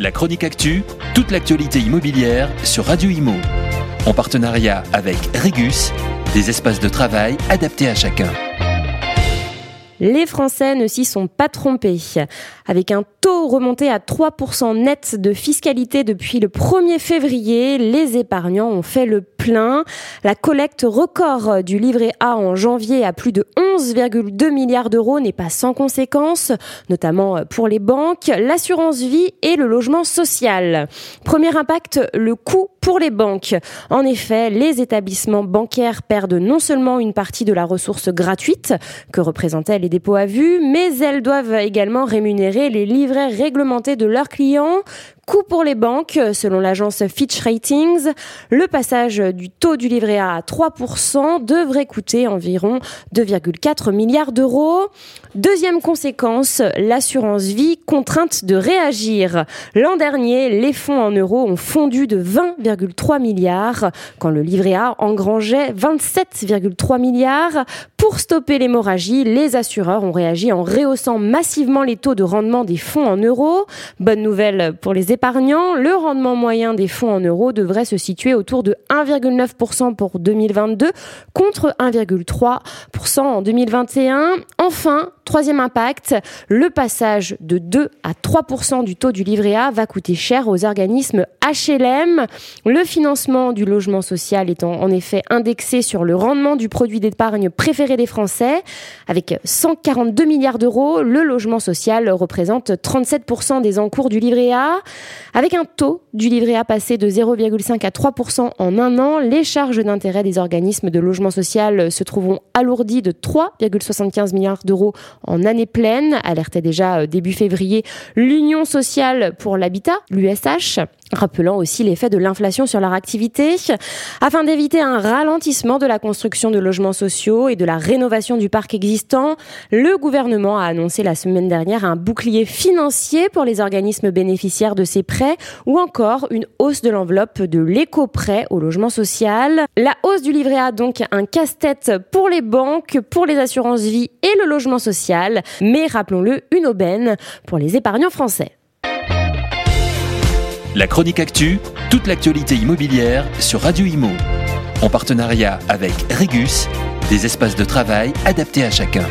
La chronique actu, toute l'actualité immobilière sur Radio Imo. En partenariat avec Regus, des espaces de travail adaptés à chacun. Les Français ne s'y sont pas trompés. Avec un taux remonté à 3% net de fiscalité depuis le 1er février, les épargnants ont fait le plein. La collecte record du livret A en janvier à plus de 11,2 milliards d'euros n'est pas sans conséquences, notamment pour les banques, l'assurance vie et le logement social. Premier impact, le coût pour les banques. En effet, les établissements bancaires perdent non seulement une partie de la ressource gratuite que représentaient les dépôts à vue, mais elles doivent également rémunérer les livrets réglementés de leurs clients Coût pour les banques, selon l'agence Fitch Ratings, le passage du taux du livret A à 3% devrait coûter environ 2,4 milliards d'euros. Deuxième conséquence, l'assurance vie contrainte de réagir. L'an dernier, les fonds en euros ont fondu de 20,3 milliards quand le livret A engrangeait 27,3 milliards. Pour stopper l'hémorragie, les assureurs ont réagi en rehaussant massivement les taux de rendement des fonds en euros. Bonne nouvelle pour les épargnants, le rendement moyen des fonds en euros devrait se situer autour de 1,9% pour 2022 contre 1,3% en 2021. Enfin, Troisième impact, le passage de 2 à 3 du taux du livret A va coûter cher aux organismes HLM. Le financement du logement social étant en effet indexé sur le rendement du produit d'épargne préféré des Français. Avec 142 milliards d'euros, le logement social représente 37 des encours du livret A. Avec un taux du livret A passé de 0,5 à 3% en un an, les charges d'intérêt des organismes de logement social se trouveront alourdies de 3,75 milliards d'euros en année pleine, alertait déjà euh, début février l'Union sociale pour l'habitat, l'USH rappelant aussi l'effet de l'inflation sur leur activité. Afin d'éviter un ralentissement de la construction de logements sociaux et de la rénovation du parc existant, le gouvernement a annoncé la semaine dernière un bouclier financier pour les organismes bénéficiaires de ces prêts ou encore une hausse de l'enveloppe de l'éco-prêt au logement social. La hausse du livret A donc un casse-tête pour les banques, pour les assurances vie et le logement social, mais rappelons-le, une aubaine pour les épargnants français. La chronique actu, toute l'actualité immobilière sur Radio Imo. En partenariat avec Regus, des espaces de travail adaptés à chacun.